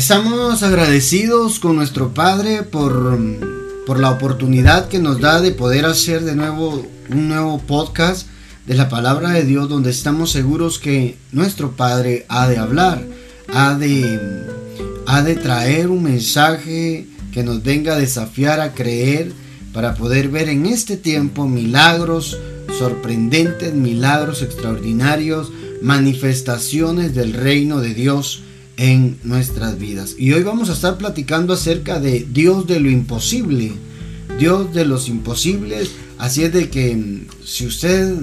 Estamos agradecidos con nuestro Padre por, por la oportunidad que nos da de poder hacer de nuevo un nuevo podcast de la palabra de Dios donde estamos seguros que nuestro Padre ha de hablar, ha de, ha de traer un mensaje que nos venga a desafiar a creer para poder ver en este tiempo milagros sorprendentes, milagros extraordinarios, manifestaciones del reino de Dios en nuestras vidas. Y hoy vamos a estar platicando acerca de Dios de lo imposible, Dios de los imposibles. Así es de que mm, si usted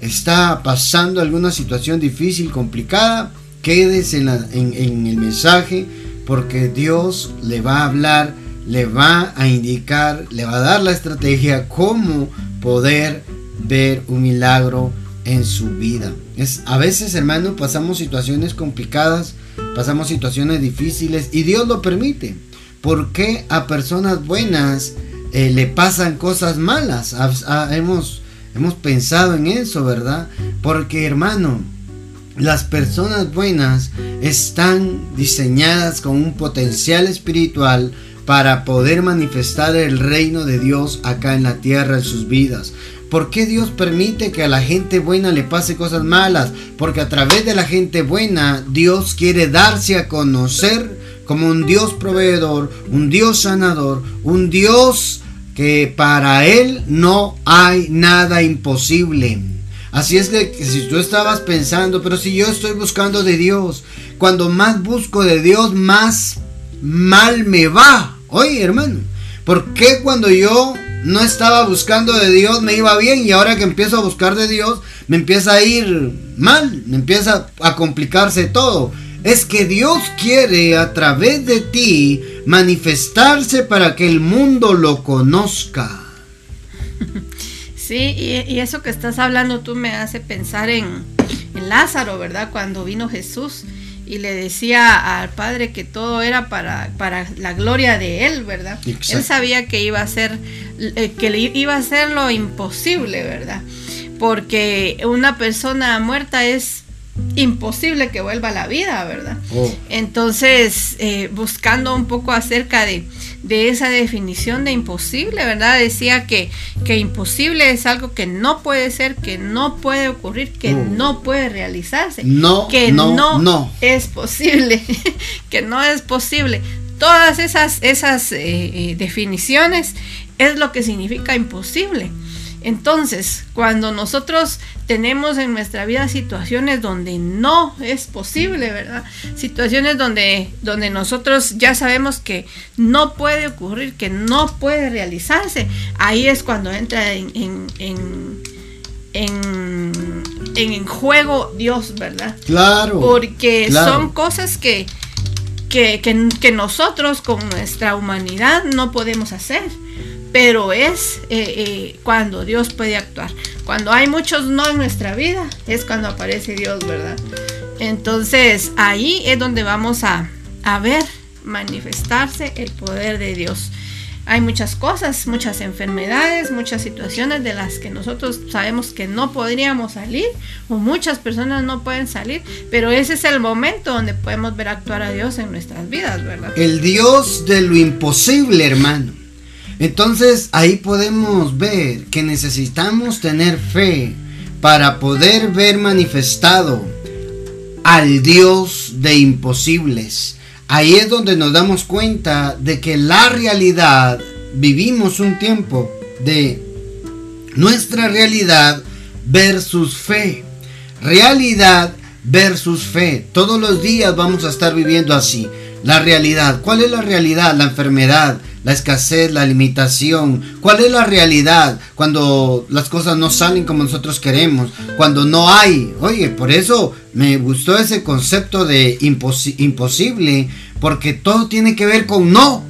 está pasando alguna situación difícil, complicada, quédese en, en el mensaje porque Dios le va a hablar, le va a indicar, le va a dar la estrategia cómo poder ver un milagro en su vida. Es, a veces, hermano, pasamos situaciones complicadas, pasamos situaciones difíciles y Dios lo permite. ¿Por qué a personas buenas eh, le pasan cosas malas? hemos, hemos pensado en eso, ¿verdad? Porque, hermano, las personas buenas están diseñadas con un potencial espiritual para poder manifestar el reino de Dios acá en la tierra en sus vidas. ¿Por qué Dios permite que a la gente buena le pase cosas malas? Porque a través de la gente buena Dios quiere darse a conocer como un Dios proveedor, un Dios sanador, un Dios que para Él no hay nada imposible. Así es que si tú estabas pensando, pero si yo estoy buscando de Dios, cuando más busco de Dios, más mal me va. Oye, hermano, ¿por qué cuando yo no estaba buscando de Dios, me iba bien y ahora que empiezo a buscar de Dios, me empieza a ir mal, me empieza a complicarse todo. Es que Dios quiere a través de ti manifestarse para que el mundo lo conozca. Sí, y, eso que estás hablando tú me hace pensar en, en Lázaro, ¿verdad? Cuando vino Jesús y le decía al padre que todo era para, para la gloria de él, ¿verdad? Él sabía que iba a ser, eh, que le iba a ser lo imposible, ¿verdad? Porque una persona muerta es imposible que vuelva a la vida, ¿verdad? Oh. Entonces, eh, buscando un poco acerca de, de, esa definición de imposible, ¿verdad? Decía que, que, imposible es algo que no puede ser, que no puede ocurrir, que no puede realizarse, no, que no, no, es posible, que no es posible. Todas esas, esas eh, eh, definiciones es lo que significa imposible. Entonces, cuando nosotros tenemos en nuestra vida situaciones donde no es posible, ¿verdad? Situaciones donde, donde nosotros ya sabemos que no puede ocurrir, que no puede realizarse, ahí es cuando entra en, en, en, juego Dios, ¿verdad? Claro. Porque son cosas que, que, que nosotros con nuestra humanidad no podemos hacer pero es eh, eh, cuando Dios puede actuar. Cuando hay muchos no en nuestra vida, es cuando aparece Dios, ¿verdad? Entonces ahí es donde vamos a, a ver manifestarse el poder de Dios. Hay muchas cosas, muchas enfermedades, muchas situaciones de las que nosotros sabemos que no podríamos salir o muchas personas no pueden salir, pero ese es el momento donde podemos ver actuar a Dios en nuestras vidas, ¿verdad? El Dios de lo imposible, hermano. Entonces ahí podemos ver que necesitamos tener fe para poder ver manifestado al Dios de imposibles. Ahí es donde nos damos cuenta de que la realidad, vivimos un tiempo de nuestra realidad versus fe. Realidad versus fe. Todos los días vamos a estar viviendo así. La realidad. ¿Cuál es la realidad? La enfermedad, la escasez, la limitación. ¿Cuál es la realidad cuando las cosas no salen como nosotros queremos? Cuando no hay. Oye, por eso me gustó ese concepto de imposible, porque todo tiene que ver con no.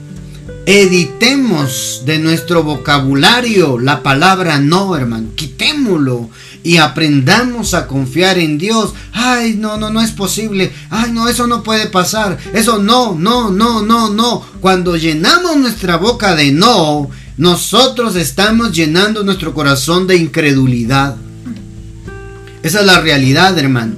Editemos de nuestro vocabulario la palabra no, hermano. Quitémoslo y aprendamos a confiar en Dios. Ay, no, no, no es posible. Ay, no, eso no puede pasar. Eso no, no, no, no, no. Cuando llenamos nuestra boca de no, nosotros estamos llenando nuestro corazón de incredulidad. Esa es la realidad, hermano.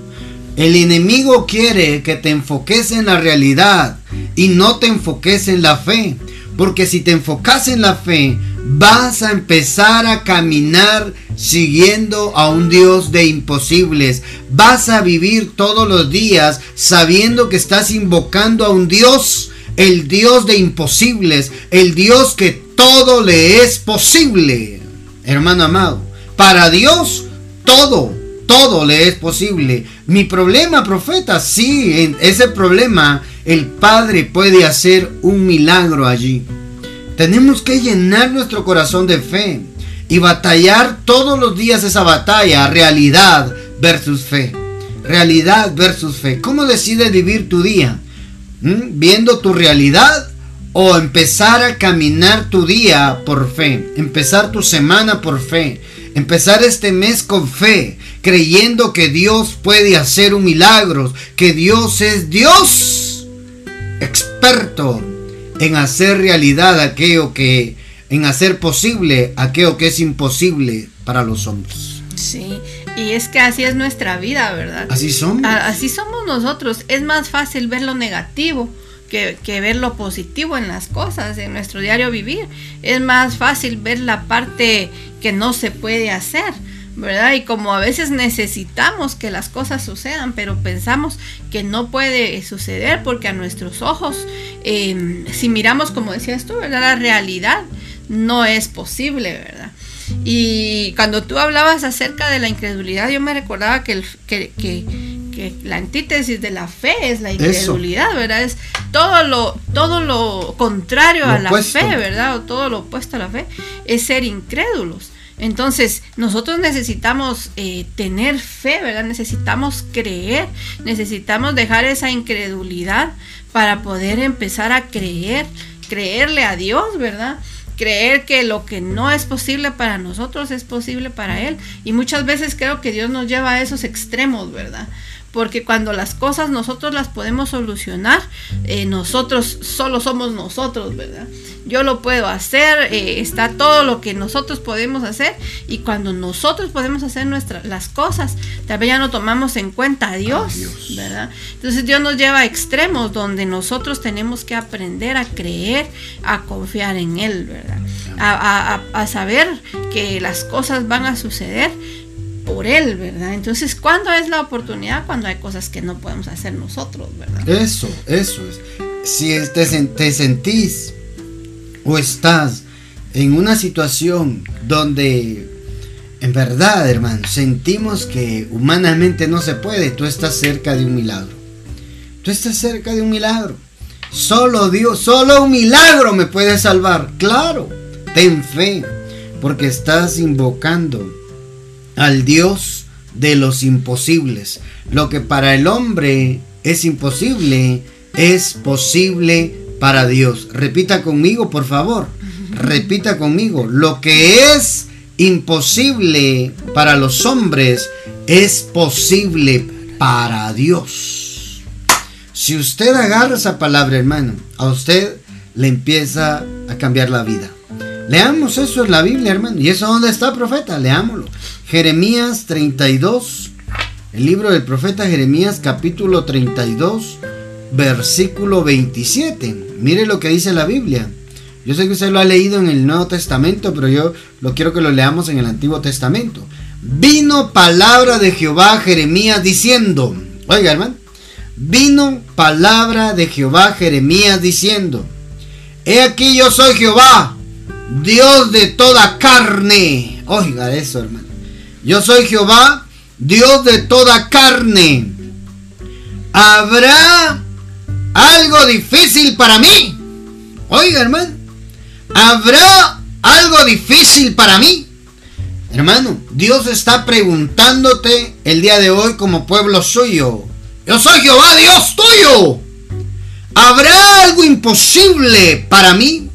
El enemigo quiere que te enfoques en la realidad y no te enfoques en la fe. Porque si te enfocas en la fe, vas a empezar a caminar siguiendo a un Dios de imposibles. Vas a vivir todos los días sabiendo que estás invocando a un Dios, el Dios de imposibles, el Dios que todo le es posible. Hermano amado, para Dios todo, todo le es posible. Mi problema, profeta, sí, en ese problema el Padre puede hacer un milagro allí. Tenemos que llenar nuestro corazón de fe y batallar todos los días esa batalla, realidad versus fe. Realidad versus fe. ¿Cómo decides vivir tu día? ¿Mm? ¿Viendo tu realidad o empezar a caminar tu día por fe? Empezar tu semana por fe. Empezar este mes con fe, creyendo que Dios puede hacer un milagro, que Dios es Dios, experto en hacer realidad aquello que, en hacer posible aquello que es imposible para los hombres. Sí, y es que así es nuestra vida, ¿verdad? Así somos. Así somos nosotros. Es más fácil ver lo negativo que, que, ver lo positivo en las cosas, en nuestro diario vivir. Es más fácil ver la parte que no se puede hacer. ¿Verdad? Y como a veces necesitamos que las cosas sucedan, pero pensamos que no puede suceder porque a nuestros ojos, em, si miramos, como decías tú, ¿verdad? La realidad no es posible, ¿verdad? Y cuando tú hablabas acerca de la incredulidad, yo me recordaba que, el, que, que, que la antítesis de la fe es la incredulidad, ¿verdad? Es todo lo, todo lo contrario a la fe, ¿verdad? O todo lo opuesto a la fe, es ser incrédulos. Entonces, nosotros necesitamos eh, tener fe, ¿verdad? Necesitamos creer, necesitamos dejar esa incredulidad para poder empezar a creer, creerle a Dios, ¿verdad? Creer que lo que no es posible para nosotros es posible para Él. Y muchas veces creo que Dios nos lleva a esos extremos, ¿verdad? Porque cuando las cosas nosotros las podemos solucionar, eh, nosotros solo somos nosotros, ¿verdad? Yo lo puedo hacer, eh, está todo lo que nosotros podemos hacer y cuando nosotros podemos hacer nuestras las cosas, tal vez ya no tomamos en cuenta a Dios, ¿verdad? Entonces Dios nos lleva a extremos donde nosotros tenemos que aprender a creer, a confiar en Él, ¿verdad? A, a saber que las cosas van a suceder por él, ¿verdad? Entonces, ¿cuándo es la oportunidad? Cuando hay cosas que no podemos hacer nosotros, ¿verdad? Eso, eso es. Si te, te sentís o estás en una situación donde en verdad, hermano, sentimos que humanamente no se puede, tú estás cerca de un milagro. Tú estás cerca de un milagro. Solo Dios, solo un milagro me puede salvar. Claro, ten fe, porque estás invocando al Dios de los imposibles. Lo que para el hombre es imposible, es posible para Dios. Repita conmigo, por favor. Repita conmigo. Lo que es imposible para los hombres es posible para Dios. Si usted agarra esa palabra, hermano, a usted le empieza a cambiar la vida. Leamos eso en la Biblia, hermano. ¿Y eso dónde está, profeta? Leámoslo. Jeremías 32, el libro del profeta Jeremías capítulo 32, versículo 27. Mire lo que dice la Biblia. Yo sé que usted lo ha leído en el Nuevo Testamento, pero yo lo quiero que lo leamos en el Antiguo Testamento. Vino palabra de Jehová Jeremías diciendo, oiga hermano, vino palabra de Jehová Jeremías diciendo, he aquí yo soy Jehová, Dios de toda carne. Oiga eso hermano. Yo soy Jehová, Dios de toda carne. ¿Habrá algo difícil para mí? Oiga, hermano. ¿Habrá algo difícil para mí? Hermano, Dios está preguntándote el día de hoy como pueblo suyo. Yo soy Jehová, Dios tuyo. ¿Habrá algo imposible para mí?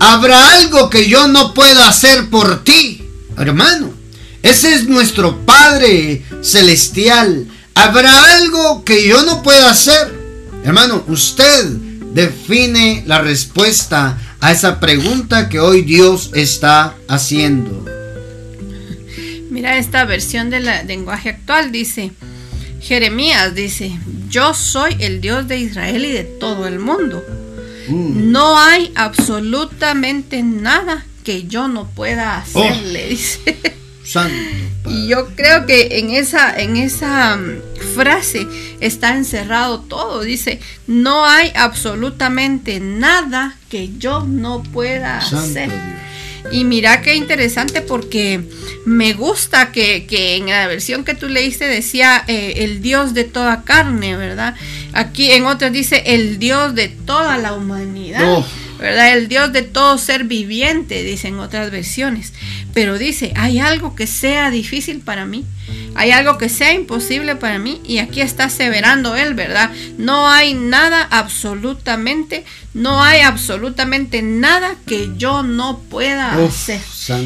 ¿Habrá algo que yo no pueda hacer por ti? Hermano, ese es nuestro Padre celestial. ¿Habrá algo que yo no pueda hacer? Hermano, usted define la respuesta a esa pregunta que hoy Dios está haciendo. Mira esta versión del lenguaje actual, dice, Jeremías dice, yo soy el Dios de Israel y de todo el mundo. Mm. No hay absolutamente nada que yo no pueda hacer, oh. le dice. y yo creo que en esa, en esa mm, frase está encerrado todo. Dice, no hay absolutamente nada que yo no pueda hacer. Y mira qué interesante porque me gusta que, en la versión que tú leíste decía eh, el Dios de toda carne, ¿verdad? Aquí en otras dice el Dios de toda la humanidad. ¿Verdad? El Dios de todo ser viviente, dicen otras versiones. Pero dice, hay algo que sea difícil para mí, hay algo que sea imposible para mí y aquí está aseverando él, ¿verdad? No hay nada absolutamente, no hay absolutamente nada que yo no pueda hacer.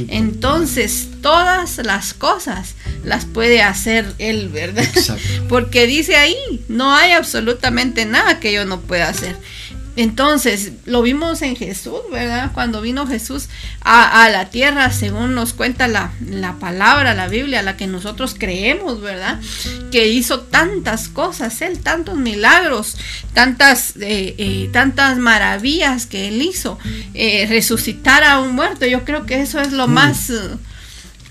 Entonces, todas las cosas las puede hacer él, ¿verdad? Porque dice ahí, no hay absolutamente nada que yo no pueda hacer. Entonces, lo vimos en Jesús, ¿verdad? Cuando vino Jesús a, la tierra, según nos cuenta la, palabra, la Biblia, la que nosotros creemos, ¿verdad? Que hizo tantas cosas, Él, tantos milagros, tantas, eh, eh, tantas maravillas que Él hizo. Eh, resucitar a un muerto, yo creo que eso es lo mm. más,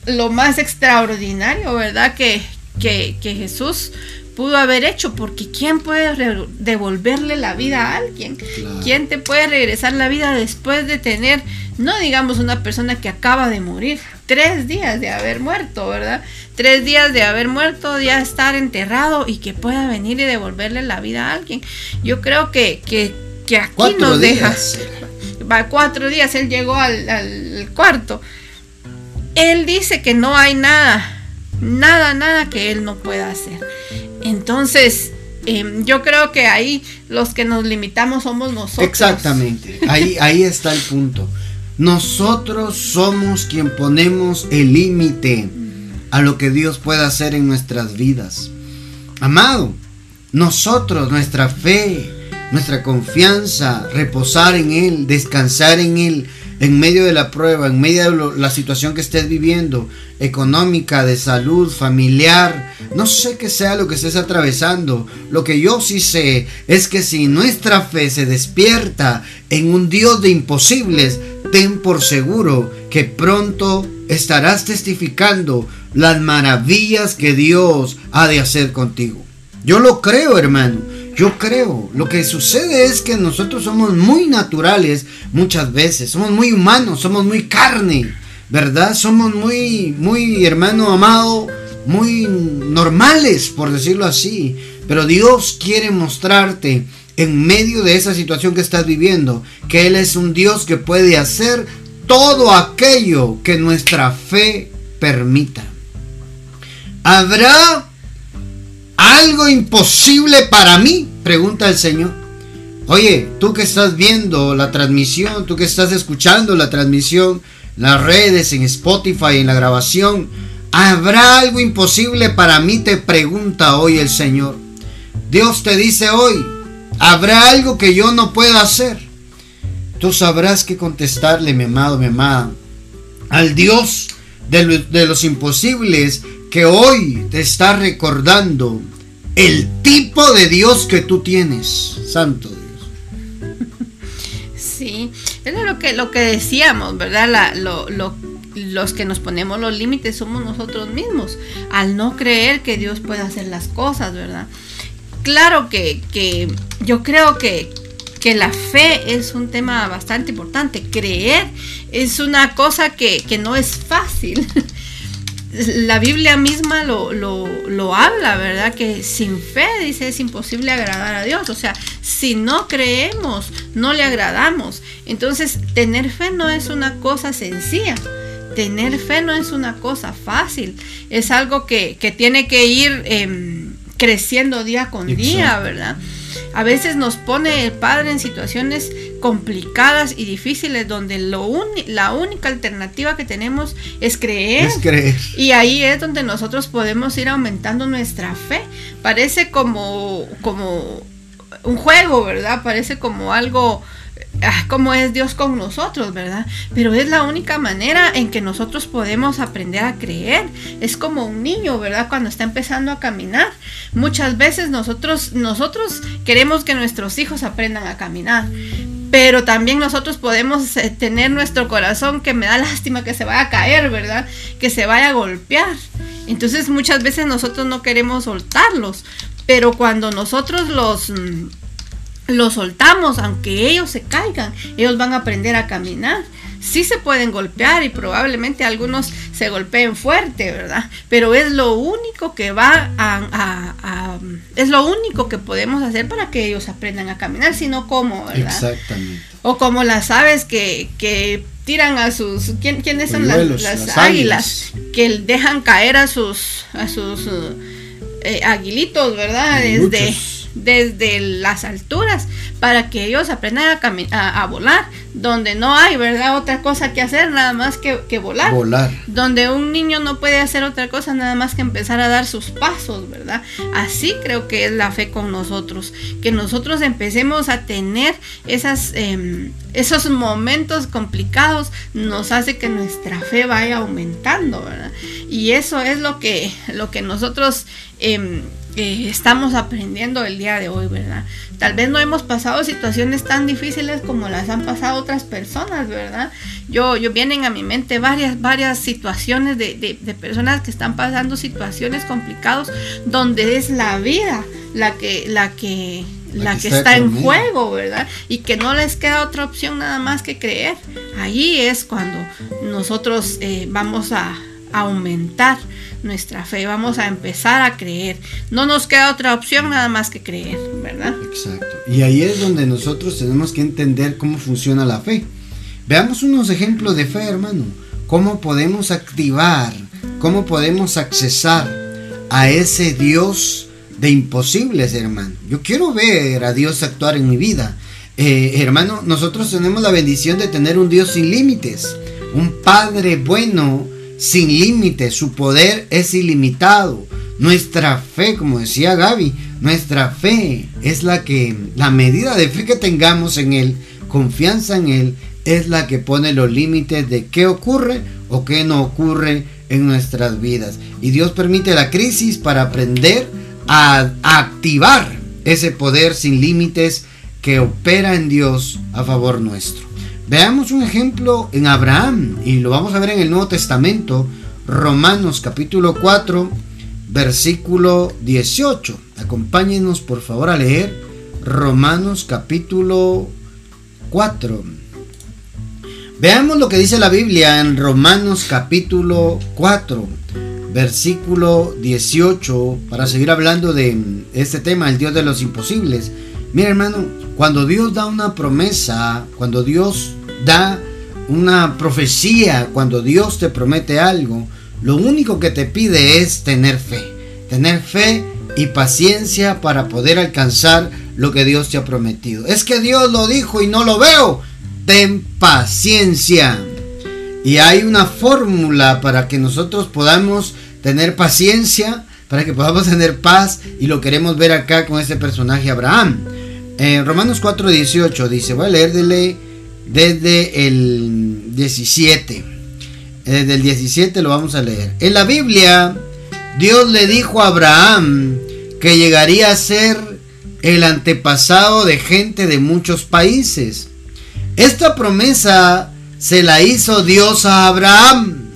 lo más extraordinario, ¿verdad? Que, que, que Jesús pudo haber hecho, porque ¿quién puede devolverle la vida a alguien? ¿Quién te puede regresar la vida después de tener, no digamos una persona que acaba de morir, tres días de haber muerto, ¿verdad? Tres días de haber muerto, ya estar enterrado y que pueda venir y devolverle la vida a alguien. Yo creo que, que, que aquí nos deja. Va cuatro días, él llegó al, al cuarto. Él dice que no hay nada, nada, nada que él no pueda hacer. Entonces, em, yo creo que ahí los que nos limitamos somos nosotros. Exactamente, ahí, ahí está el punto. Nosotros somos quien ponemos el límite a lo que Dios puede hacer en nuestras vidas. Amado, nosotros, nuestra fe, nuestra confianza, reposar en Él, descansar en Él, en medio de la prueba, en medio de la situación que estés viviendo, económica, de salud, familiar, no sé qué sea lo que estés atravesando. Lo que yo sí sé es que si nuestra fe se despierta en un Dios de imposibles, ten por seguro que pronto estarás testificando las maravillas que Dios ha de hacer contigo. Yo lo creo, hermano. Yo creo, lo que sucede es que nosotros somos muy naturales muchas veces, somos muy humanos, somos muy carne, ¿verdad? Somos muy, muy hermano amado, muy normales, por decirlo así. Pero Dios quiere mostrarte en medio de esa situación que estás viviendo, que Él es un Dios que puede hacer todo aquello que nuestra fe permita. ¿Habrá algo imposible para mí? Pregunta el Señor. Oye, tú que estás viendo la transmisión, tú que estás escuchando la transmisión, las redes, en Spotify, en la grabación, ¿habrá algo imposible para mí? Te pregunta hoy el Señor. Dios te dice hoy, ¿habrá algo que yo no pueda hacer? Tú sabrás qué contestarle, mi amado, mi amada, al Dios de, de los imposibles que hoy te está recordando el tipo de Dios que tú tienes, Santo Dios. Sí, es lo que, lo que decíamos, ¿verdad? los que nos ponemos los límites somos nosotros mismos, al no creer que Dios puede hacer las cosas, ¿verdad? Claro que, que yo creo que, que la fe es un tema bastante importante. Creer es una cosa que, que no es fácil. la Biblia misma lo, lo, habla, ¿verdad? Que sin fe, dice, es imposible agradar a Dios. O sea, si no creemos, no le agradamos. Entonces, tener fe no es una cosa sencilla. Tener fe no es una cosa fácil. Es algo que, tiene que ir em, creciendo día con día, ¿verdad? A veces nos pone el Padre en situaciones complicadas y difíciles donde lo la única alternativa que tenemos es creer. es creer. Y ahí es donde nosotros podemos ir aumentando nuestra fe. Parece como, como un juego, ¿verdad? Parece como algo cómo es Dios con nosotros, ¿verdad? Pero es la única manera en que nosotros podemos aprender a creer. Es como un niño, ¿verdad? Cuando está empezando a caminar. Muchas veces nosotros, nosotros queremos que nuestros hijos aprendan a caminar. Pero también nosotros podemos eh, tener nuestro corazón que me da lástima que se vaya a caer, ¿verdad? Que se vaya a golpear. Entonces muchas veces nosotros no queremos soltarlos. Pero cuando nosotros los mm, los soltamos, aunque ellos se caigan, ellos van a aprender a caminar. Sí se pueden golpear y probablemente algunos se golpeen fuerte, ¿verdad? Pero es lo único que va a, es lo único que podemos hacer para que ellos aprendan a caminar, sino como, ¿verdad? Exactamente. O como las aves que, que tiran a sus ¿quién, quiénes son las, águilas? que dejan caer a sus a sus eh, aguilitos, ¿verdad? Desde desde las alturas para que ellos aprendan a, a, volar, donde no hay, ¿verdad? Otra cosa que hacer, nada más que, que, volar. Volar. Donde un niño no puede hacer otra cosa, nada más que empezar a dar sus pasos, ¿verdad? Así creo que es la fe con nosotros, que nosotros empecemos a tener esas, em, esos momentos complicados, nos hace que nuestra fe vaya aumentando, ¿verdad? Y eso es lo que, lo que nosotros... Estamos aprendiendo el día de hoy, ¿verdad? Tal vez no hemos pasado situaciones tan difíciles como las han pasado otras personas, ¿verdad? Yo, yo vienen a mi mente varias, varias situaciones de, de, personas que están pasando situaciones complicadas donde es la vida la que, la que, la, que, está, en juego, ¿verdad? Y que no les queda otra opción nada más que creer. Allí es cuando nosotros eh, vamos a aumentar nuestra fe, vamos a empezar a creer. No nos queda otra opción nada más que creer, ¿verdad? Exacto. Y ahí es donde nosotros tenemos que entender cómo funciona la fe. Veamos unos ejemplos de fe, hermano. Cómo podemos activar, cómo podemos accesar a ese Dios de imposibles, hermano. Yo quiero ver a Dios actuar en mi vida. Eh, hermano, nosotros tenemos la bendición de tener un Dios sin límites, un Padre bueno sin límites, su poder es ilimitado. Nuestra fe, como decía Gaby, nuestra fe es la que, la medida de fe que tengamos en Él, confianza en Él, es la que pone los límites de qué ocurre o qué no ocurre en nuestras vidas. Y Dios permite la crisis para aprender a, a activar ese poder sin límites que opera en Dios a favor nuestro. Veamos un ejemplo en Abraham y lo vamos a ver en el Nuevo Testamento, Romanos capítulo 4, versículo 18. Acompáñenos por favor a leer Romanos capítulo 4. Veamos lo que dice la Biblia en Romanos capítulo 4, versículo 18, para seguir hablando de este tema, el Dios de los imposibles. Mira hermano, cuando Dios da una promesa, cuando Dios da una profecía, cuando Dios te promete algo, lo único que te pide es tener fe. Tener fe y paciencia para poder alcanzar lo que Dios te ha prometido. Es que Dios lo dijo y no lo veo. Ten paciencia. Y hay una fórmula para que nosotros podamos tener paciencia, para que podamos tener paz. Y lo queremos ver acá con este personaje Abraham. En Romanos 4:18 dice, voy a leer desde el 17. Desde el 17 lo vamos a leer. En la Biblia, Dios le dijo a Abraham que llegaría a ser el antepasado de gente de muchos países. Esta promesa se la hizo Dios a Abraham.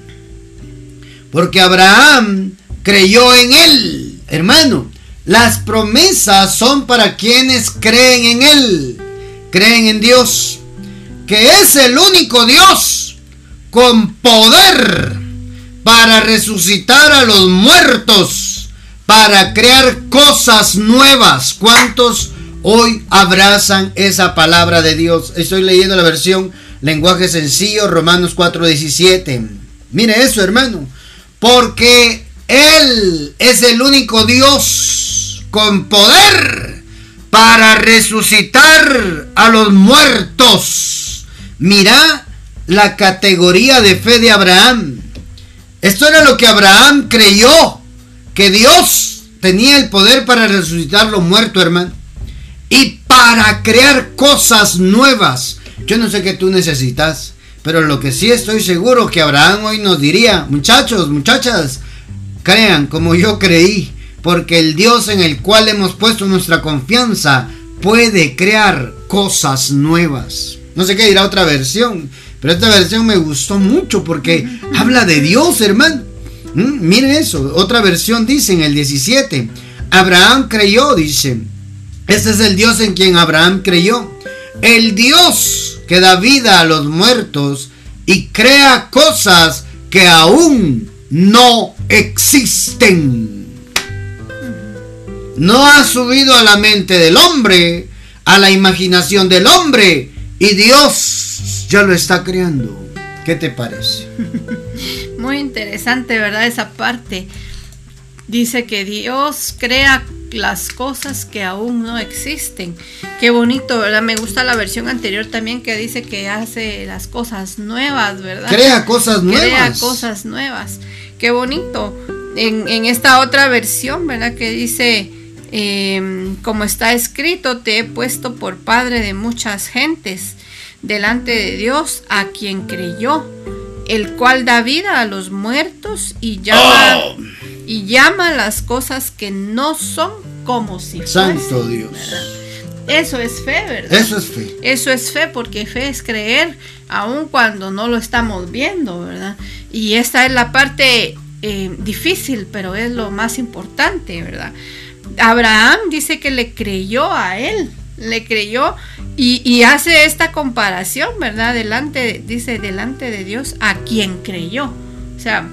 Porque Abraham creyó en él, hermano. Las promesas son para quienes creen en Él, creen en Dios, que es el único Dios con poder para resucitar a los muertos, para crear cosas nuevas. ¿Cuántos hoy abrazan esa palabra de Dios? Estoy leyendo la versión lenguaje sencillo, Romanos 4:17. Mire eso, hermano, porque Él es el único Dios con poder para resucitar a los muertos. Mira la categoría de fe de Abraham. Esto era lo que Abraham creyó, que Dios tenía el poder para resucitar los muertos, hermano. Y para crear cosas nuevas. Yo no sé qué tú necesitas, pero lo que sí estoy seguro que Abraham hoy nos diría, muchachos, muchachas, crean como yo creí, porque el Dios en el cual hemos puesto nuestra confianza puede crear cosas nuevas. No sé qué dirá otra versión, pero esta versión me gustó mucho porque habla de Dios, hermano. Mm, miren eso, otra versión dice en el 17, Abraham creyó, dice, ese es el Dios en quien Abraham creyó. El Dios que da vida a los muertos y crea cosas que aún no existen. No ha subido a la mente del hombre, a la imaginación del hombre, y Dios ya lo está creando. ¿Qué te parece? Muy interesante, ¿verdad? Esa parte. Dice que Dios crea las cosas que aún no existen. Qué bonito, ¿verdad? Me gusta la versión anterior también que dice que hace las cosas nuevas, ¿verdad? Crea cosas nuevas. Crea cosas nuevas. Qué bonito. En, esta otra versión, ¿verdad? Que dice, em, como está escrito, te he puesto por padre de muchas gentes delante de Dios a quien creyó, el cual da vida a los muertos y llama... Oh y llama las cosas que no son como si Santo Dios. Eso es fe, ¿verdad? Eso es fe. Eso es fe, porque fe es creer, aun cuando no lo estamos viendo, ¿verdad? Y esta es la parte eh, difícil, pero es lo más importante, ¿verdad? Abraham dice que le creyó a él, le creyó y, y, hace esta comparación, ¿verdad? Delante, dice, delante de Dios a quien creyó. O sea,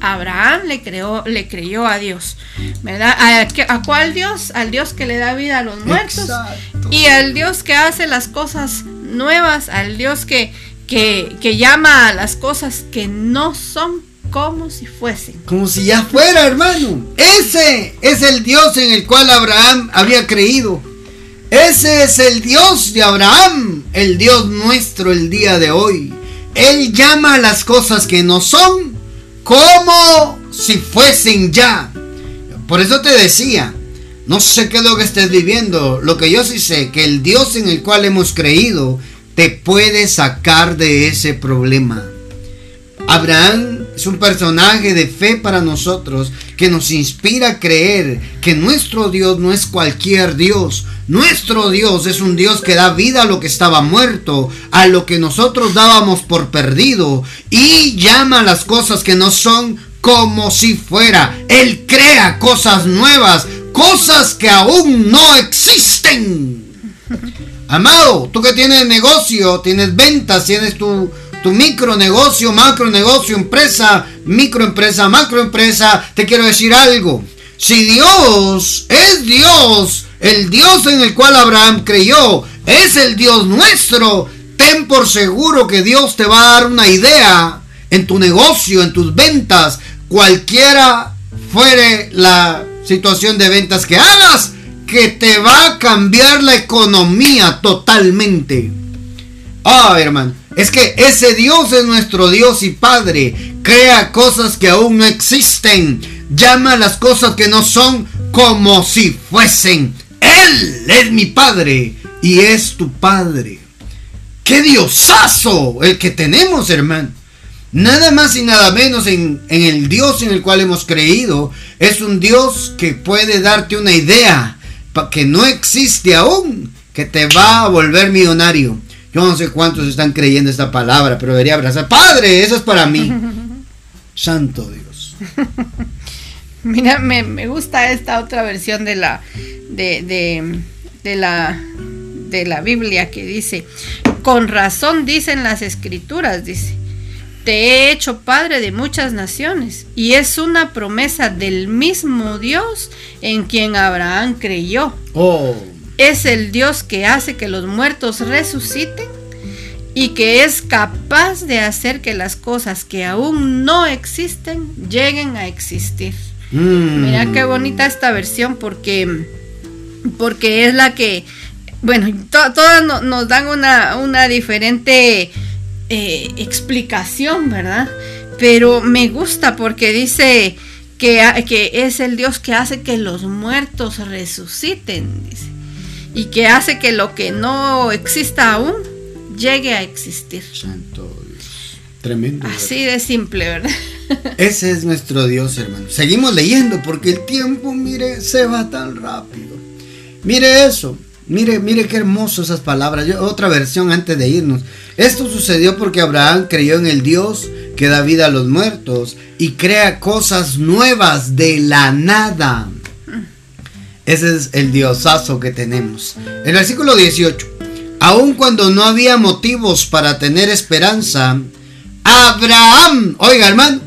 Abraham le, creó, le creyó a Dios, ¿verdad? ¿A, cuál Dios? Al Dios que le da vida a los muertos y al Dios que hace las cosas nuevas, al Dios que, que, que llama a las cosas que no son como si fuesen. Como si ya fuera, hermano. Ese es el Dios en el cual Abraham había creído. Ese es el Dios de Abraham, el Dios nuestro el día de hoy. Él llama a las cosas que no son como si fuesen ya. Por eso te decía, no sé qué es lo que estés viviendo, lo que yo sí sé, que el Dios en el cual hemos creído te puede sacar de ese problema. Abraham es un personaje de fe para nosotros que nos inspira a creer que nuestro Dios no es cualquier Dios. Nuestro Dios es un Dios que da vida a lo que estaba muerto, a lo que nosotros dábamos por perdido y llama a las cosas que no son como si fuera. Él crea cosas nuevas, cosas que aún no existen. Amado, tú que tienes negocio, tienes ventas, tienes tu tu micronegocio, macronegocio, empresa, microempresa, macroempresa, te quiero decir algo. Si Dios es Dios, el Dios en el cual Abraham creyó, es el Dios nuestro, ten por seguro que Dios te va a dar una idea en tu negocio, en tus ventas, cualquiera fuere la situación de ventas que hagas, que te va a cambiar la economía totalmente. Ah, hermano. Es que ese Dios es nuestro Dios y Padre. Crea cosas que aún no existen. Llama las cosas que no son como si fuesen. Él es mi Padre y es tu Padre. ¡Qué diosazo el que tenemos, hermano! Nada más y nada menos en, en, el Dios en el cual hemos creído. Es un Dios que puede darte una idea que no existe aún, que te va a volver millonario. Yo no sé cuántos están creyendo esta palabra, pero debería abrazar. Padre, eso es para mí. Santo Dios. Mira, me, gusta esta otra versión de la, de, la, de la Biblia que dice, con razón dicen las escrituras, dice, te he hecho padre de muchas naciones. Y es una promesa del mismo Dios en quien Abraham creyó. Oh es el Dios que hace que los muertos resuciten y que es capaz de hacer que las cosas que aún no existen lleguen a existir. Mm. Mira qué bonita esta versión porque, porque es la que, bueno, todas nos dan una, una diferente eh, explicación, ¿verdad? Pero me gusta porque dice que, que es el Dios que hace que los muertos resuciten, dice. Y que hace que lo que no exista aún llegue a existir. Santo Dios. Tremendo. Así de simple, ¿verdad? Ese es nuestro Dios, hermano. Seguimos leyendo porque el tiempo, mire, se va tan rápido. Mire eso. Mire, mire qué hermoso esas palabras. otra versión antes de irnos. Esto sucedió porque Abraham creyó en el Dios que da vida a los muertos y crea cosas nuevas de la nada. Ese es el diosazo que tenemos. El versículo 18. Aun cuando no había motivos para tener esperanza, Abraham, oiga hermano,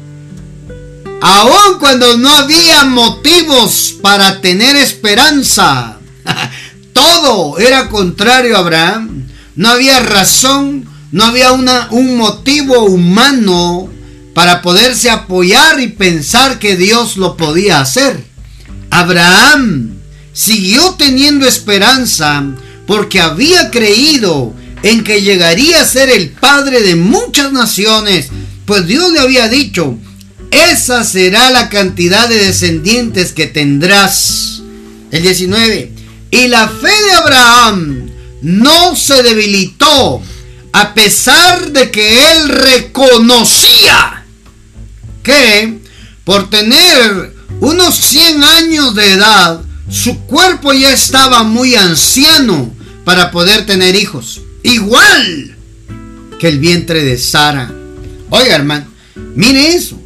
aun cuando no había motivos para tener esperanza, todo era contrario a Abraham. No había razón, no había una, un motivo humano para poderse apoyar y pensar que Dios lo podía hacer. Abraham siguió teniendo esperanza porque había creído en que llegaría a ser el padre de muchas naciones, pues Dios le había dicho, esa será la cantidad de descendientes que tendrás. El 19. Y la fe de Abraham no se debilitó a pesar de que él reconocía que por tener unos 100 años de edad, su cuerpo ya estaba muy anciano para poder tener hijos. Igual que el vientre de Sara. Oiga, hermano, mire eso.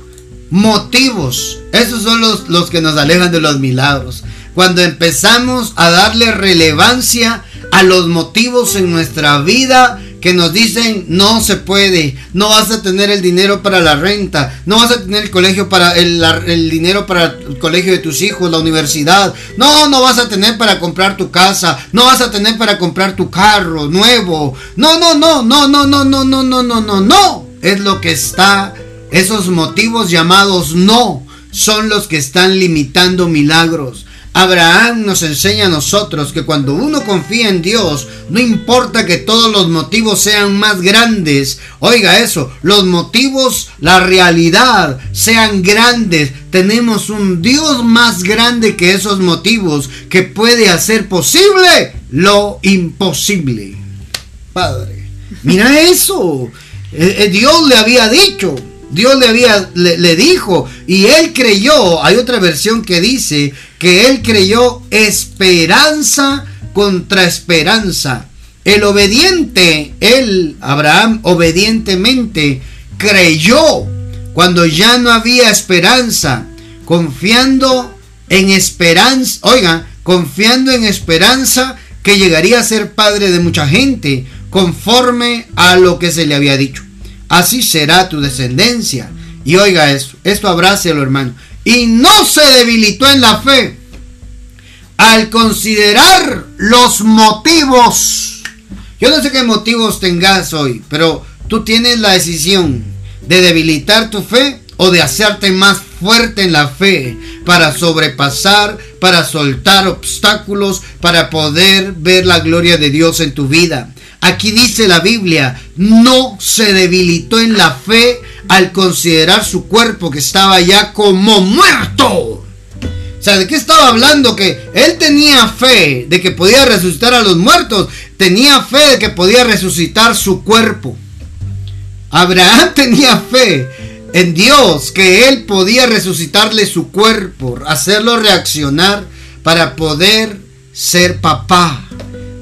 Motivos. Esos son los, los que nos alejan de los milagros. Cuando empezamos a darle relevancia a los motivos en nuestra vida que nos dicen no se puede, no vas a tener el dinero para la renta, no vas a tener el colegio para el, el, dinero para el colegio de tus hijos, la universidad, no, no vas a tener para comprar tu casa, no vas a tener para comprar tu carro nuevo, no, no, no, no, no, no, no, no, no, no, no, no, es lo que está, esos motivos llamados no son los que están limitando milagros. Abraham nos enseña a nosotros que cuando uno confía en Dios, no importa que todos los motivos sean más grandes, oiga eso, los motivos, la realidad sean grandes, tenemos un Dios más grande que esos motivos que puede hacer posible lo imposible. Padre, mira eso, eh, eh, Dios le había dicho, Dios le había le, dijo y él creyó. Hay otra versión que dice que él creyó esperanza contra esperanza. El obediente, él, Abraham, obedientemente creyó cuando ya no había esperanza, confiando en esperanza, oiga, confiando en esperanza que llegaría a ser padre de mucha gente, conforme a lo que se le había dicho así será tu descendencia. Y oiga esto, esto abrácelo hermano. Y no se debilitó en la fe al considerar los motivos. Yo no sé qué motivos tengas hoy, pero tú tienes la decisión de debilitar tu fe o de hacerte más fuerte en la fe para sobrepasar, para soltar obstáculos, para poder ver la gloria de Dios en tu vida. Aquí dice la Biblia, no se debilitó en la fe al considerar su cuerpo que estaba ya como muerto. O sea, ¿de qué estaba hablando? Que él tenía fe de que podía resucitar a los muertos. Tenía fe de que podía resucitar su cuerpo. Abraham tenía fe en Dios que él podía resucitarle su cuerpo, hacerlo reaccionar para poder ser papá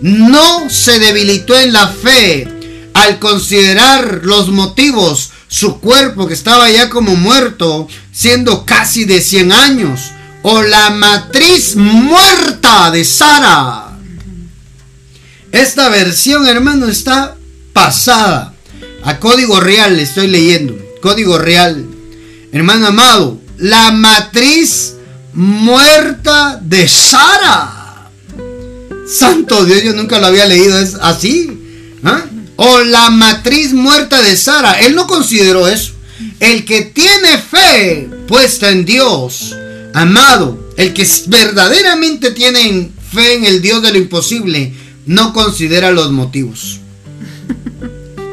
no se debilitó en la fe al considerar los motivos, su cuerpo que estaba ya como muerto, siendo casi de 100 años, o la matriz muerta de Sara. Esta versión, hermano, está pasada. A código real le estoy leyendo. Código real. Hermano amado, la matriz muerta de Sara. Santo Dios, yo nunca lo había leído es así. ¿ah? O la matriz muerta de Sara. Él no consideró eso. El que tiene fe puesta en Dios, amado, el que verdaderamente tiene fe en el Dios de lo imposible, no considera los motivos.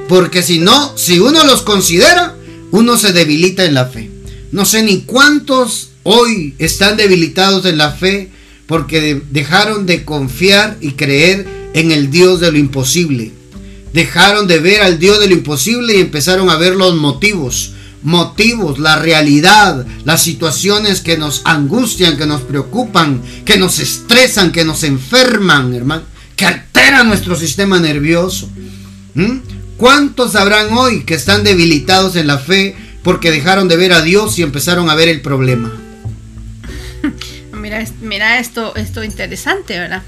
Porque si no, si uno los considera, uno se debilita en la fe. No sé ni cuántos hoy están debilitados en la fe porque dejaron de confiar y creer en el Dios de lo imposible. Dejaron de ver al Dios de lo imposible y empezaron a ver los motivos. Motivos, la realidad, las situaciones que nos angustian, que nos preocupan, que nos estresan, que nos enferman, hermano, que alteran nuestro sistema nervioso. ¿Mm? ¿Cuántos habrán hoy que están debilitados en la fe porque dejaron de ver a Dios y empezaron a ver el problema? Mira, mira esto, esto interesante, ¿verdad?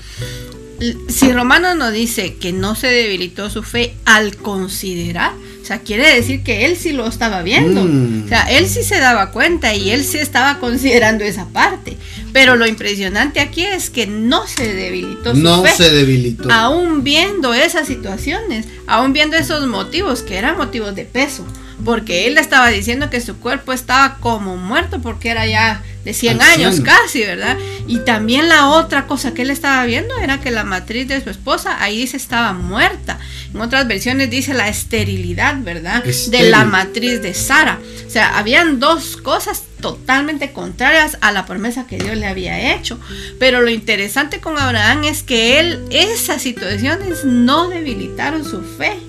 Si Romano nos dice que no se debilitó su fe al considerar, o sea, quiere decir que él sí lo estaba viendo. Mm. O sea, él sí se daba cuenta y él sí estaba considerando esa parte. Pero lo impresionante aquí es que no se debilitó su no se debilitó. Aún viendo esas situaciones, aún viendo esos motivos que eran motivos de peso porque él le estaba diciendo que su cuerpo estaba como muerto porque era ya de 100 años casi, ¿verdad? Y también la otra cosa que él estaba viendo era que la matriz de su esposa ahí dice estaba muerta. En otras versiones dice la esterilidad, ¿verdad? De la matriz de Sara. O sea, habían dos cosas totalmente contrarias a la promesa que Dios le había hecho. Pero lo interesante con Abraham es que él, esas situaciones no debilitaron su fe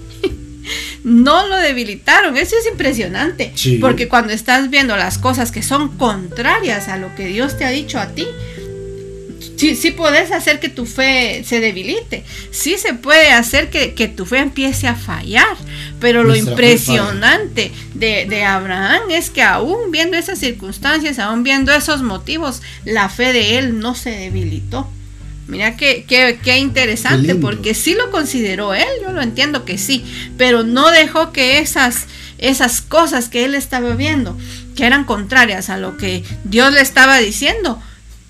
no lo debilitaron. Eso es impresionante. Porque cuando estás viendo las cosas que son contrarias a lo que Dios te ha dicho a ti, sí, sí puedes hacer que tu fe se debilite. Sí se puede hacer que, tu fe empiece a fallar. Pero lo impresionante de, de, Abraham es que aún viendo esas circunstancias, aún viendo esos motivos, la fe de él no se debilitó. Mira qué, qué, interesante, porque sí lo consideró él, yo lo entiendo que sí, pero no dejó que esas, esas cosas que él estaba viendo, que eran contrarias a lo que Dios le estaba diciendo,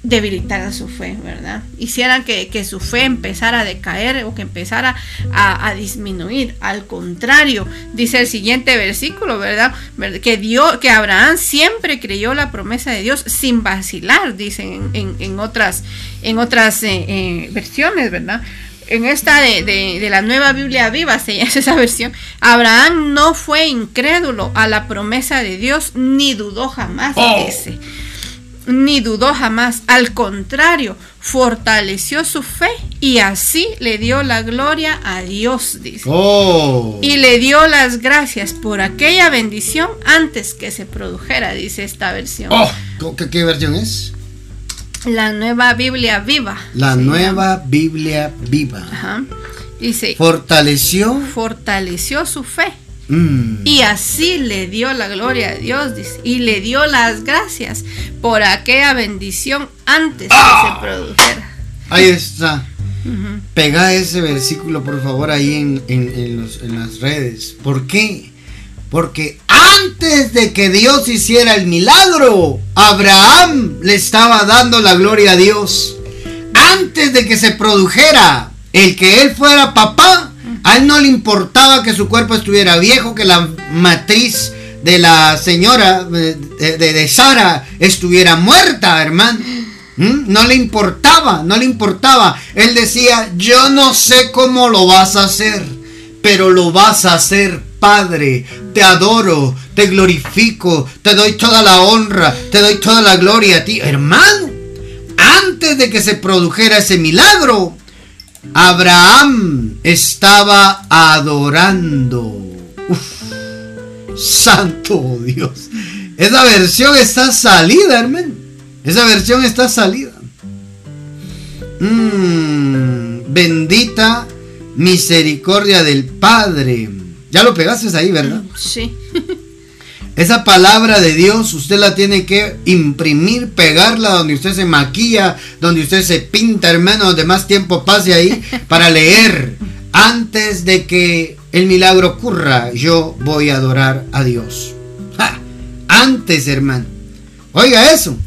debilitara su fe, ¿verdad? Hicieran que, su fe empezara a decaer o que empezara a, disminuir. Al contrario, dice el siguiente versículo, ¿verdad? Que, Dios, que Abraham siempre creyó la promesa de Dios sin vacilar, dicen en, otras, en otras eh, eh, versiones, ¿verdad? En esta de, la nueva Biblia viva, se llama esa versión, Abraham no fue incrédulo a la promesa de Dios ni dudó jamás. Oh. Ese ni dudó jamás, al contrario, fortaleció su fe y así le dio la gloria a Dios, dice. Oh. Y le dio las gracias por aquella bendición antes que se produjera, dice esta versión. Oh, ¿qué, versión es? La nueva Biblia viva. La nueva Biblia viva. Ajá. Dice. Fortaleció. Fortaleció su fe Mm. Y así le dio la gloria a Dios y le dio las gracias por aquella bendición antes que se ah. produjera. Ahí está. Pega ese versículo, por favor, ahí en, en, las redes. ¿Por qué? Porque antes de que Dios hiciera el milagro, Abraham le estaba dando la gloria a Dios. Antes de que se produjera el que él fuera papá, a él no le importaba que su cuerpo estuviera viejo, que la matriz de la señora de, Sara estuviera muerta, hermano. ¿Mm? No le importaba, no le importaba. Él decía, yo no sé cómo lo vas a hacer, pero lo vas a hacer, Padre. Te adoro, te glorifico, te doy toda la honra, te doy toda la gloria a ti, hermano. Antes de que se produjera ese milagro, Abraham estaba adorando. santo Dios. Esa versión está salida, hermano. Esa versión está salida. Mm, bendita misericordia del Padre. Ya lo pegaste ahí, ¿verdad? Sí. Esa palabra de Dios usted la tiene que imprimir, pegarla donde usted se maquilla, donde usted se pinta, hermano, donde más tiempo pase ahí para leer. Antes de que el milagro ocurra, yo voy a adorar a Dios. Antes, hermano. Oiga eso.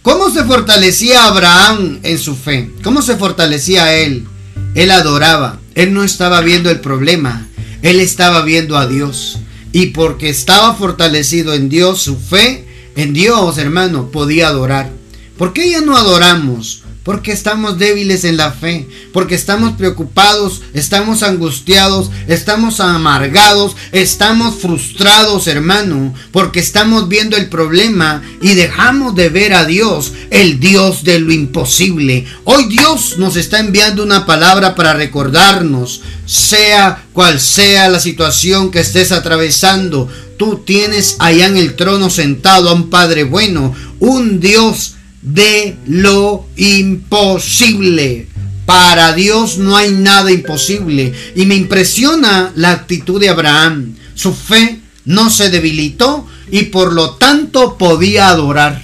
¿Cómo se fortalecía Abraham en su fe? ¿Cómo se fortalecía él? Él adoraba. Él no estaba viendo el problema. Él estaba viendo a Dios. Y porque estaba fortalecido en Dios, su fe en Dios, hermano, podía adorar. ¿Por qué ya no adoramos? Porque estamos débiles en la fe, porque estamos preocupados, estamos angustiados, estamos amargados, estamos frustrados, hermano, porque estamos viendo el problema y dejamos de ver a Dios, el Dios de lo imposible. Hoy Dios nos está enviando una palabra para recordarnos, sea cual sea la situación que estés atravesando, tú tienes allá en el trono sentado a un Padre bueno, un Dios de lo imposible. Para Dios no hay nada imposible. Y me impresiona la actitud de Abraham. Su fe no se debilitó y por lo tanto podía adorar.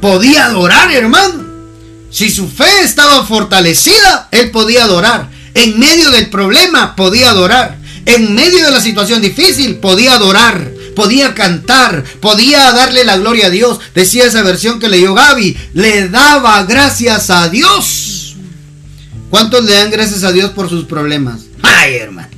Podía adorar, hermano. Si su fe estaba fortalecida, él podía adorar. En medio del problema podía adorar. En medio de la situación difícil podía adorar podía cantar, podía darle la gloria a Dios. Decía esa versión que leyó Gaby, le daba gracias a Dios. ¿Cuántos le dan gracias a Dios por sus problemas? Ay, hermano.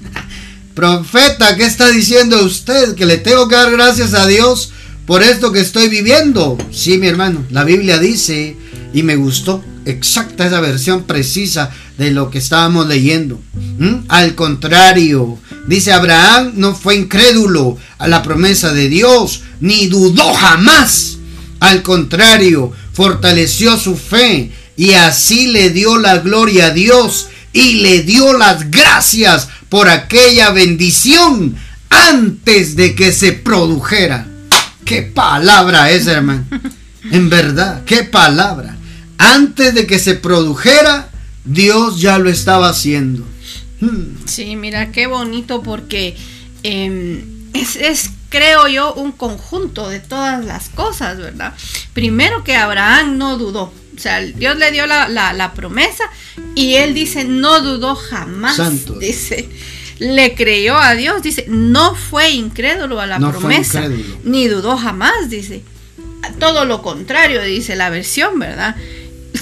Profeta, ¿qué está diciendo usted? Que le tengo que dar gracias a Dios por esto que estoy viviendo. Sí, mi hermano, la Biblia dice, y me gustó exacta esa versión precisa de lo que estábamos leyendo. ¿Mm? Al contrario, dice Abraham no fue incrédulo a la promesa de Dios, ni dudó jamás. Al contrario, fortaleció su fe y así le dio la gloria a Dios y le dio las gracias por aquella bendición antes de que se produjera. ¿Qué palabra es, hermano? En verdad, qué palabra. Antes de que se produjera, Dios ya lo estaba haciendo. Sí, mira, qué bonito porque em, es, creo yo, un conjunto de todas las cosas, ¿verdad? Primero que Abraham no dudó. O sea, Dios le dio la, promesa y él dice, no dudó jamás. Santo. Dice, le creyó a Dios, dice, no fue incrédulo a la promesa, ni dudó jamás, dice. Todo lo contrario, dice la versión, ¿verdad?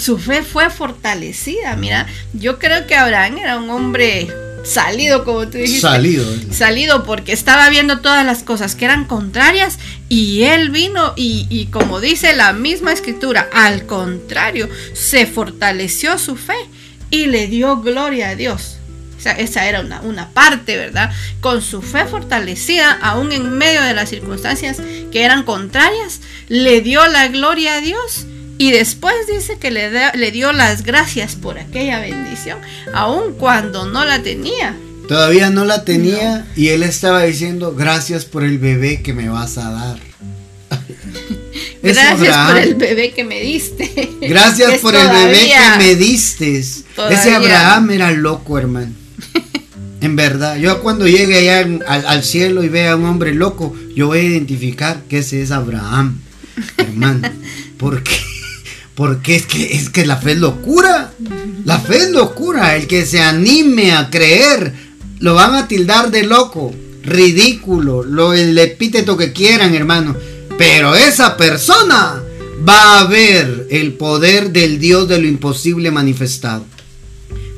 Su fe fue fortalecida. Mira, yo creo que Abraham era un hombre salido, como tú dijiste. Salido. Salido porque estaba viendo todas las cosas que eran contrarias y él vino y, y como dice la misma escritura, al contrario, se fortaleció su fe y le dio gloria a Dios. O sea, esa era una, una, parte, ¿verdad? Con su fe fortalecida, aún en medio de las circunstancias que eran contrarias, le dio la gloria a Dios y después dice que le, le dio las gracias por aquella bendición, aun cuando no la tenía. Todavía no la tenía y él estaba diciendo, gracias por el bebé que me vas a dar. gracias por el bebé que me diste. Gracias por el bebé que me diste. Ese Abraham era loco, hermano. En verdad, yo cuando llegue allá al, al, cielo y vea a un hombre loco, yo voy a identificar que ese es Abraham, hermano. Porque porque es que, es que la fe es locura. La fe es locura. El que se anime a creer, lo van a tildar de loco, ridículo, lo, el epíteto que quieran, hermano. Pero esa persona va a ver el poder del Dios de lo imposible manifestado.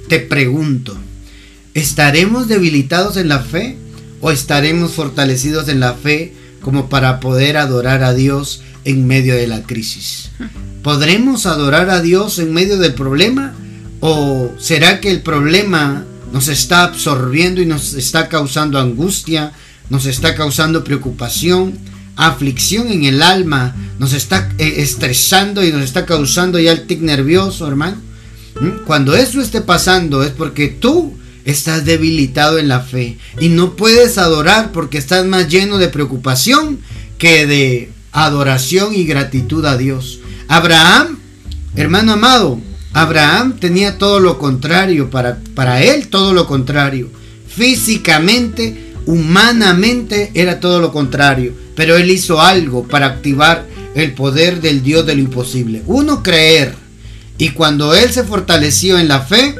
Te pregunto, ¿estaremos debilitados en la fe o estaremos fortalecidos en la fe como para poder adorar a Dios en medio de la crisis? ¿Podremos adorar a Dios en medio del problema? ¿O será que el problema nos está absorbiendo y nos está causando angustia, nos está causando preocupación, aflicción en el alma, nos está eh, estresando y nos está causando ya el tic nervioso, hermano? ¿Mm? Cuando eso esté pasando es porque tú estás debilitado en la fe y no puedes adorar porque estás más lleno de preocupación que de adoración y gratitud a Dios. Abraham, hermano amado, Abraham tenía todo lo contrario, para, para él todo lo contrario. Físicamente, humanamente era todo lo contrario, pero él hizo algo para activar el poder del Dios de lo imposible. Uno, creer. Y cuando él se fortaleció en la fe,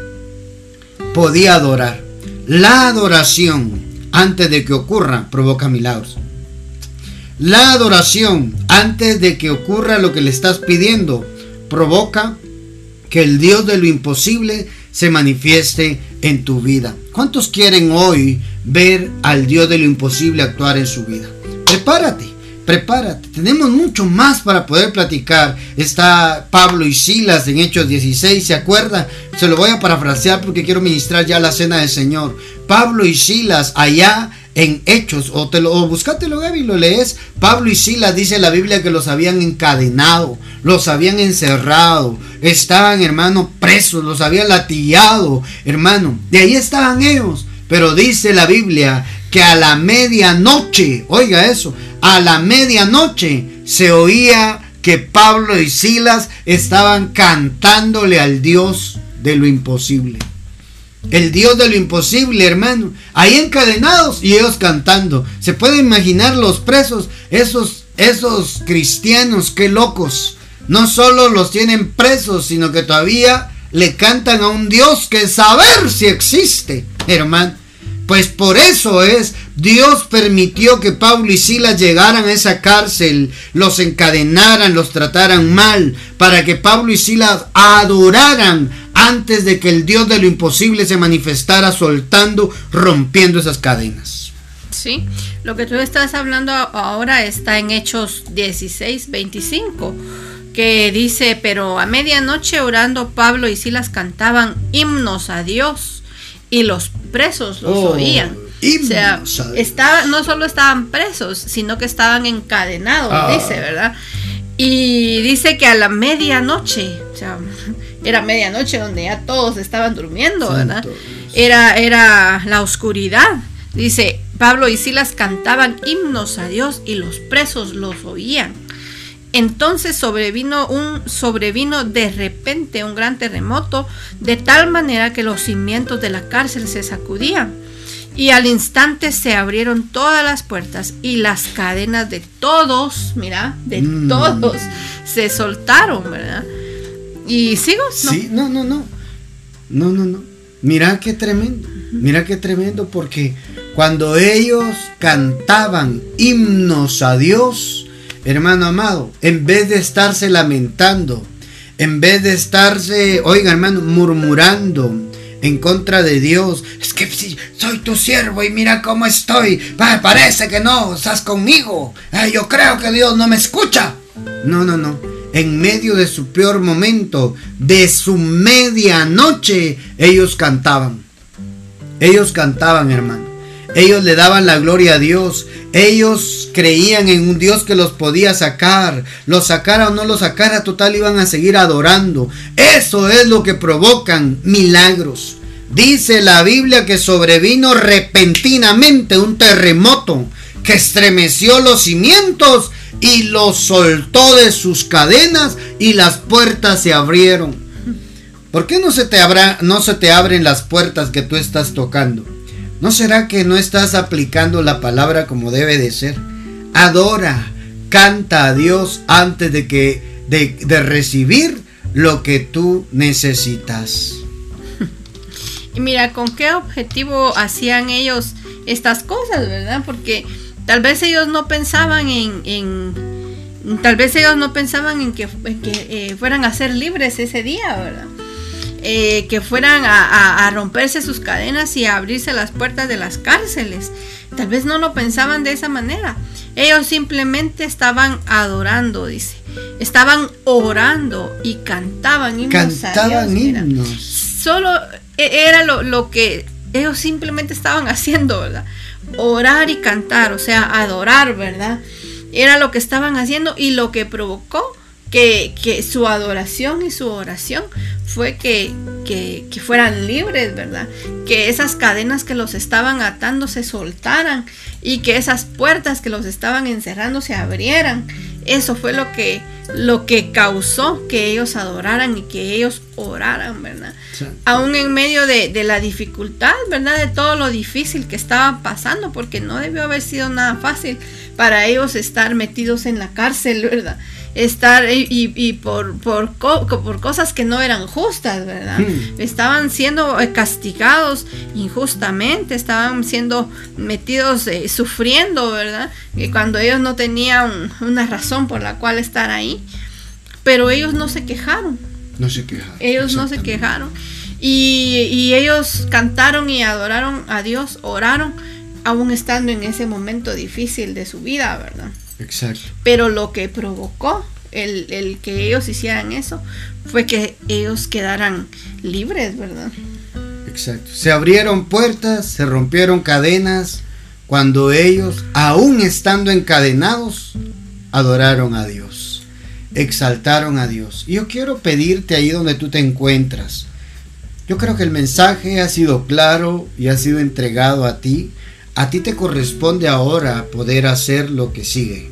podía adorar. La adoración, antes de que ocurra, provoca milagros. La adoración, antes de que ocurra lo que le estás pidiendo, provoca que el Dios de lo imposible se manifieste en tu vida. ¿Cuántos quieren hoy ver al Dios de lo imposible actuar en su vida? Prepárate, prepárate. Tenemos mucho más para poder platicar. Está Pablo y Silas en Hechos 16, ¿se acuerda? Se lo voy a parafrasear porque quiero ministrar ya la cena del Señor. Pablo y Silas allá en Hechos, o te lo o Gaby, lo lees. Pablo y Silas dice la Biblia que los habían encadenado, los habían encerrado, estaban, hermano, presos, los habían latillado, hermano. De ahí estaban ellos. Pero dice la Biblia que a la medianoche, oiga eso, a la medianoche se oía que Pablo y Silas estaban cantándole al Dios de lo imposible. El Dios de lo imposible, hermano. Ahí encadenados y ellos cantando. Se puede imaginar los presos, esos, esos cristianos, qué locos. No solo los tienen presos, sino que todavía le cantan a un Dios que saber si existe, hermano. Pues por eso es, Dios permitió que Pablo y Silas llegaran a esa cárcel, los encadenaran, los trataran mal, para que Pablo y Silas adoraran antes de que el Dios de lo imposible se manifestara soltando, rompiendo esas cadenas. Sí, lo que tú estás hablando ahora está en Hechos 16, 25 que dice, pero a medianoche orando Pablo y Silas cantaban himnos a Dios y los presos los Oh, oían. O sea, estaba, no solo estaban presos, sino que estaban encadenados, Ah. dice, ¿verdad? Y dice que a la medianoche, o sea, era medianoche donde ya todos estaban durmiendo, ¿verdad? Era, era la oscuridad. Dice, Pablo y Silas cantaban himnos a Dios y los presos los oían. Entonces sobrevino un sobrevino de repente un gran terremoto de tal manera que los cimientos de la cárcel se sacudían y al instante se abrieron todas las puertas y las cadenas de todos, mira, de Mm. todos se soltaron, ¿verdad? Y sigo, ¿no? Sí, no, no, no. No, no, no. Mira qué tremendo. Mira qué tremendo porque cuando ellos cantaban himnos a Dios, hermano amado, en vez de estarse lamentando, en vez de estarse, oiga hermano, murmurando en contra de Dios, es que soy tu siervo y mira cómo estoy, pa- parece que no, estás conmigo, yo creo que Dios no me escucha. No, no, no. En medio de su peor momento, de su medianoche, ellos cantaban. Ellos cantaban, hermano. Ellos le daban la gloria a Dios. Ellos creían en un Dios que los podía sacar. Los sacara o no los sacara, total iban a seguir adorando. Eso es lo que provocan milagros. Dice la Biblia que sobrevino repentinamente un terremoto que estremeció los cimientos y los soltó de sus cadenas y las puertas se abrieron. ¿Por qué no se te abra, no se te abren las puertas que tú estás tocando? ¿No será que no estás aplicando la palabra como debe de ser? Adora, canta a Dios antes de que de, recibir lo que tú necesitas. Y mira, ¿con qué objetivo hacían ellos estas cosas, verdad? Porque tal vez ellos no pensaban en, tal vez ellos no pensaban en que, en que, eh, fueran a ser libres ese día, ¿verdad? Eh, que fueran a, a- a romperse sus cadenas y a abrirse las puertas de las cárceles. Tal vez no lo pensaban de esa manera. Ellos simplemente estaban adorando, dice. Estaban orando y cantaban himnos a Dios, Cantaban himnos. solo e- era lo, lo que ellos simplemente estaban haciendo, ¿verdad? Orar y cantar, o sea, adorar, ¿verdad? Era lo que estaban haciendo y lo que provocó que, que su adoración y su oración fue que, que, que fueran libres, ¿verdad? Que esas cadenas que los estaban atando se soltaran y que esas puertas que los estaban encerrando se abrieran. Eso fue lo que, lo que causó que ellos adoraran y que ellos oraran, ¿verdad? aún en medio de, de la dificultad, ¿verdad? De todo lo difícil que estaban pasando, porque no debió haber sido nada fácil para ellos estar metidos en la cárcel, ¿verdad? Estar y, y- y por, por, co- por cosas que no eran justas, ¿verdad? Hmm. Estaban siendo eh, castigados injustamente, estaban siendo metidos, eh, sufriendo, ¿verdad? Y cuando ellos no tenían una razón por la cual estar ahí, pero ellos no se quejaron. No se quejaron. Ellos no se quejaron. Y, y ellos cantaron y adoraron a Dios, oraron, aún estando en ese momento difícil de su vida, ¿verdad? Exacto. Pero lo que provocó el, el que ellos hicieran eso fue que ellos quedaran libres, ¿verdad? Exacto. Se abrieron puertas, se rompieron cadenas cuando ellos, aún estando encadenados, adoraron a Dios, exaltaron a Dios. Y yo quiero pedirte ahí donde tú te encuentras. Yo creo que el mensaje ha sido claro y ha sido entregado a ti. A ti te corresponde ahora poder hacer lo que sigue.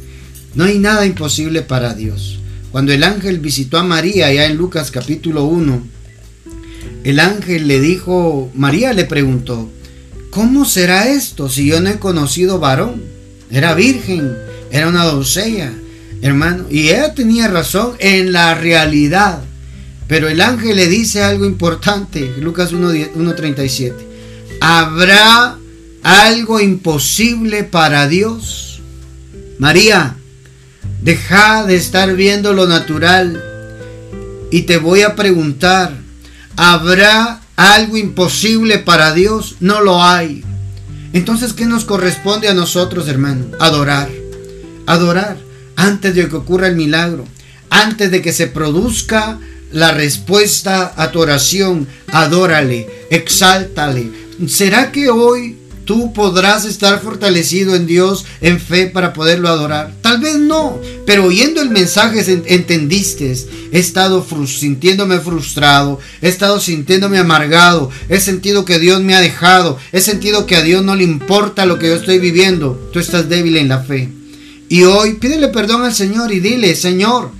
No hay nada imposible para Dios. Cuando el ángel visitó a María, ya en Lucas capítulo 1, el ángel le dijo, María le preguntó, ¿cómo será esto si yo no he conocido varón? Era virgen, era una doncella, hermano. Y ella tenía razón en la realidad. Pero el ángel le dice algo importante, Lucas 1.37. ¿Habrá algo imposible para Dios? María, deja de estar viendo lo natural y te voy a preguntar, ¿habrá algo imposible para Dios? No lo hay. Entonces, ¿qué nos corresponde a nosotros, hermano? Adorar. Adorar antes de que ocurra el milagro, antes de que se produzca la respuesta a tu oración. Adórale, exáltale. ¿Será que hoy tú podrás estar fortalecido en Dios en fe para poderlo adorar. Tal vez no, pero oyendo el mensaje entendiste. He estado sintiéndome frustrado, he estado sintiéndome amargado, he sentido que Dios me ha dejado, he sentido que a Dios no le importa lo que yo estoy viviendo. Tú estás débil en la fe. Y hoy pídele perdón al Señor y dile, Señor,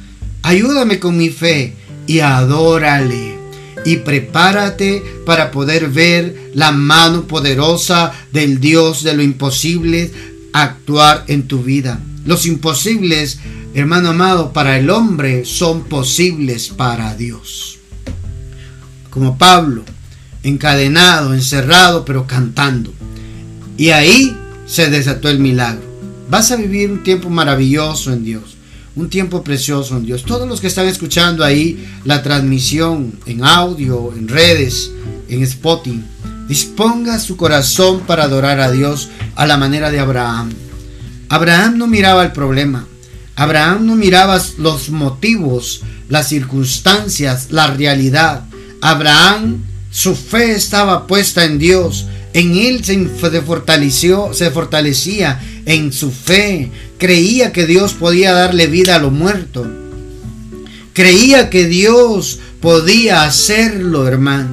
ayúdame con mi fe y adórale y prepárate para poder ver la mano poderosa del Dios de lo imposible actuar en tu vida. Los imposibles, hermano amado, para el hombre son posibles para Dios. Como Pablo, encadenado, encerrado, pero cantando. Y ahí se desató el milagro. Vas a vivir un tiempo maravilloso en Dios un tiempo precioso en Dios. Todos los que están escuchando ahí la transmisión en audio, en redes, en Spotify, disponga su corazón para adorar a Dios a la manera de Abraham. Abraham no miraba el problema. Abraham no miraba los motivos, las circunstancias, la realidad. Abraham, su fe estaba puesta en Dios. En él se fortaleció, se fortalecía en su fe, creía que Dios podía darle vida a lo muerto. Creía que Dios podía hacerlo, hermano.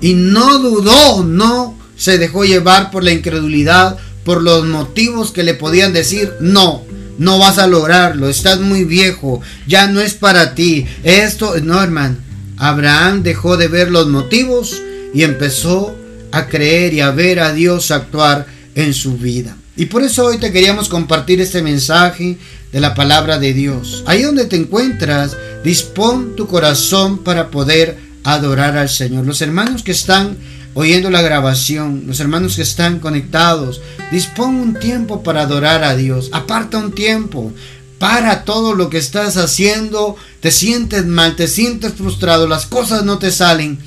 Y no dudó, no se dejó llevar por la incredulidad, por los motivos que le podían decir, no, no vas a lograrlo, estás muy viejo, ya no es para ti. Esto, no, hermano. Abraham dejó de ver los motivos y empezó a creer y a ver a Dios actuar en su vida. Y por eso hoy te queríamos compartir este mensaje de la palabra de Dios. Ahí donde te encuentras, dispón tu corazón para poder adorar al Señor. Los hermanos que están oyendo la grabación, los hermanos que están conectados, dispón un tiempo para adorar a Dios. Aparta un tiempo. Para todo lo que estás haciendo, te sientes mal, te sientes frustrado, las cosas no te salen.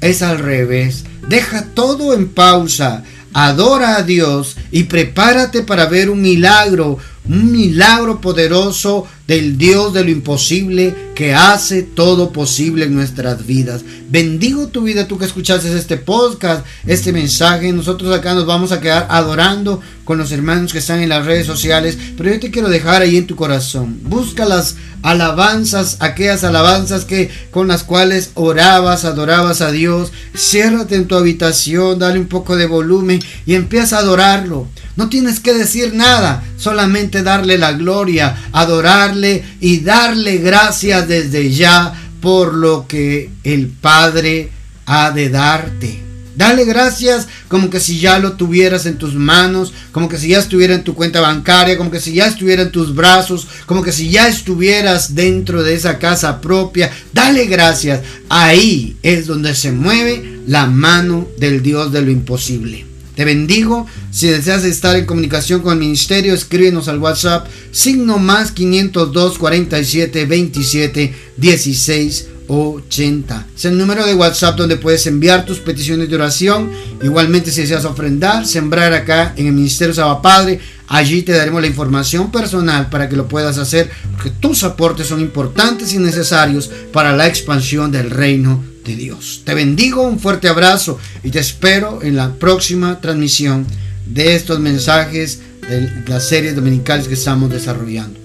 Es al revés. Deja todo en pausa. Adora a Dios y prepárate para ver un milagro, un milagro poderoso del Dios de lo imposible que hace todo posible en nuestras vidas. Bendigo tu vida, tú que escuchaste este podcast, este mensaje. Nosotros acá nos vamos a quedar adorando con los hermanos que están en las redes sociales, pero yo te quiero dejar ahí en tu corazón. Busca las alabanzas, aquellas alabanzas que con las cuales orabas, adorabas a Dios. Ciérrate en tu habitación, dale un poco de volumen y empieza a adorarlo. No tienes que decir nada, solamente darle la gloria, y darle gracias desde ya por lo que el Padre ha de darte. Dale gracias como que si ya lo tuvieras en tus manos, como que si ya estuviera en tu cuenta bancaria, como que si ya estuviera en tus brazos, como que si ya estuvieras dentro de esa casa propia. Dale gracias. Ahí es donde se mueve la mano del Dios de lo imposible. Te bendigo. Si deseas estar en comunicación con el ministerio, escríbenos al WhatsApp signo más 502 47 27 16 80. Es el número de WhatsApp donde puedes enviar tus peticiones de oración. Igualmente si deseas ofrendar, sembrar acá en el Ministerio Saba Padre, allí te daremos la información personal para que lo puedas hacer, porque tus aportes son importantes y necesarios para la expansión del reino Dios. Te bendigo, un fuerte abrazo y te espero en la próxima transmisión de estos mensajes de las series dominicales que estamos desarrollando.